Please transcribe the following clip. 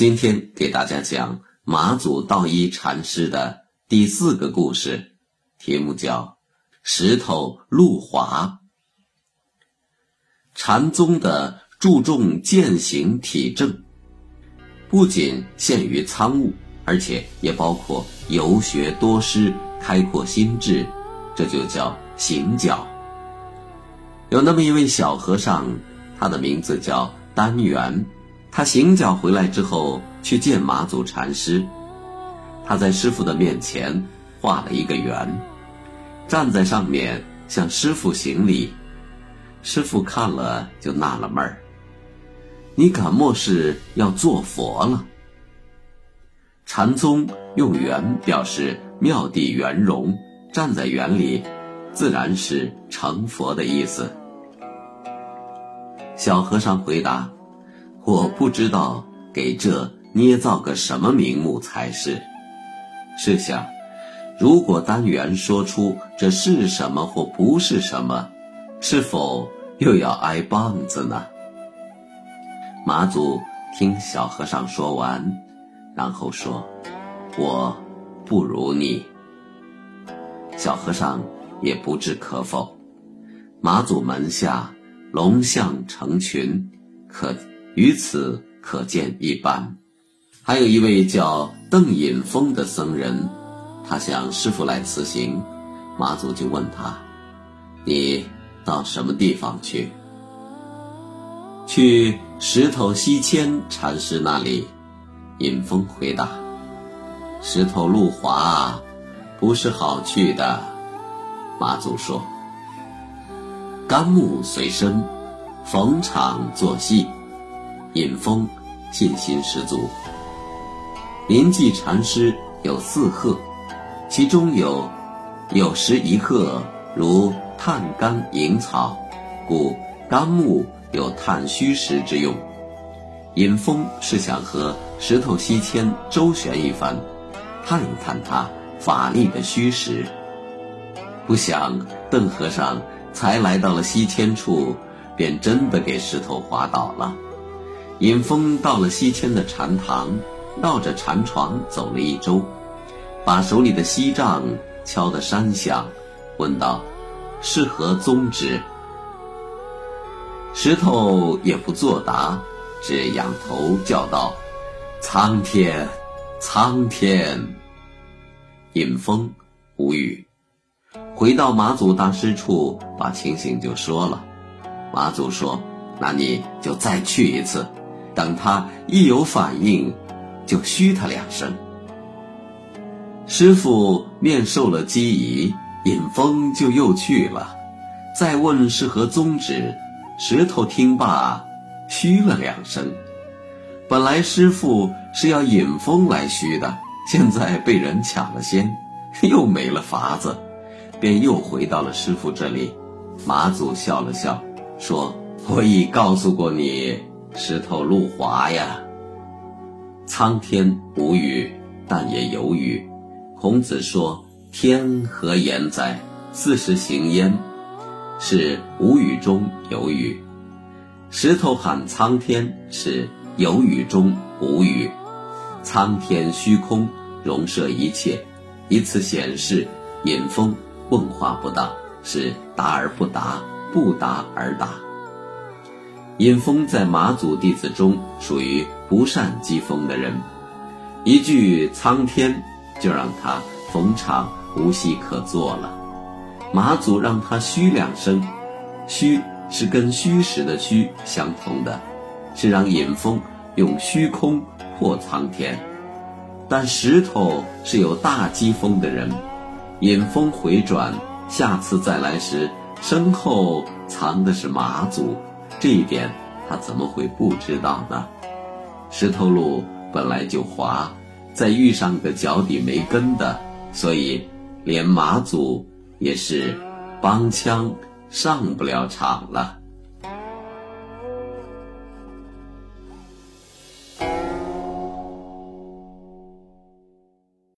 今天给大家讲马祖道一禅师的第四个故事，题目叫“石头路滑”。禅宗的注重践行体证，不仅限于参悟，而且也包括游学多师、开阔心智，这就叫行教。有那么一位小和尚，他的名字叫丹元。他行脚回来之后，去见马祖禅师。他在师傅的面前画了一个圆，站在上面向师傅行礼。师傅看了就纳了闷儿：“你敢莫是要做佛了？”禅宗用圆表示妙地圆融，站在圆里，自然是成佛的意思。小和尚回答。我不知道给这捏造个什么名目才是。试想，如果单元说出这是什么或不是什么，是否又要挨棒子呢？马祖听小和尚说完，然后说：“我不如你。”小和尚也不置可否。马祖门下龙象成群，可。于此可见一斑。还有一位叫邓引峰的僧人，他向师傅来辞行，马祖就问他：“你到什么地方去？”去石头西迁禅师那里。引峰回答：“石头路滑，不是好去的。”马祖说：“甘木随身，逢场作戏。”尹峰信心十足。临济禅师有四鹤，其中有有时一鹤如探干引草，故干木有探虚实之用。尹峰是想和石头西迁周旋一番，探一探他法力的虚实。不想邓和尚才来到了西迁处，便真的给石头滑倒了。尹峰到了西迁的禅堂，绕着禅床走了一周，把手里的锡杖敲得山响，问道：“是何宗旨？”石头也不作答，只仰头叫道：“苍天，苍天！”尹峰无语，回到马祖大师处，把情形就说了。马祖说：“那你就再去一次。”等他一有反应，就嘘他两声。师傅面受了机宜，尹峰就又去了。再问是何宗旨，石头听罢，嘘了两声。本来师傅是要尹峰来嘘的，现在被人抢了先，又没了法子，便又回到了师傅这里。马祖笑了笑，说：“我已告诉过你。”石头路滑呀，苍天无语，但也有雨。孔子说：“天何言哉？四时行焉。”是无语中有雨。石头喊苍天是有雨中无雨。苍天虚空，容摄一切，以此显示引风问话不当，是答而不答，不答而答。尹峰在马祖弟子中属于不善击风的人，一句“苍天”就让他逢场无戏可做了。马祖让他虚两声，虚是跟虚实的虚相同的，是让尹峰用虚空破苍天。但石头是有大击风的人，尹峰回转，下次再来时，身后藏的是马祖。这一点他怎么会不知道呢？石头路本来就滑，再遇上个脚底没根的，所以连马祖也是帮腔上不了场了。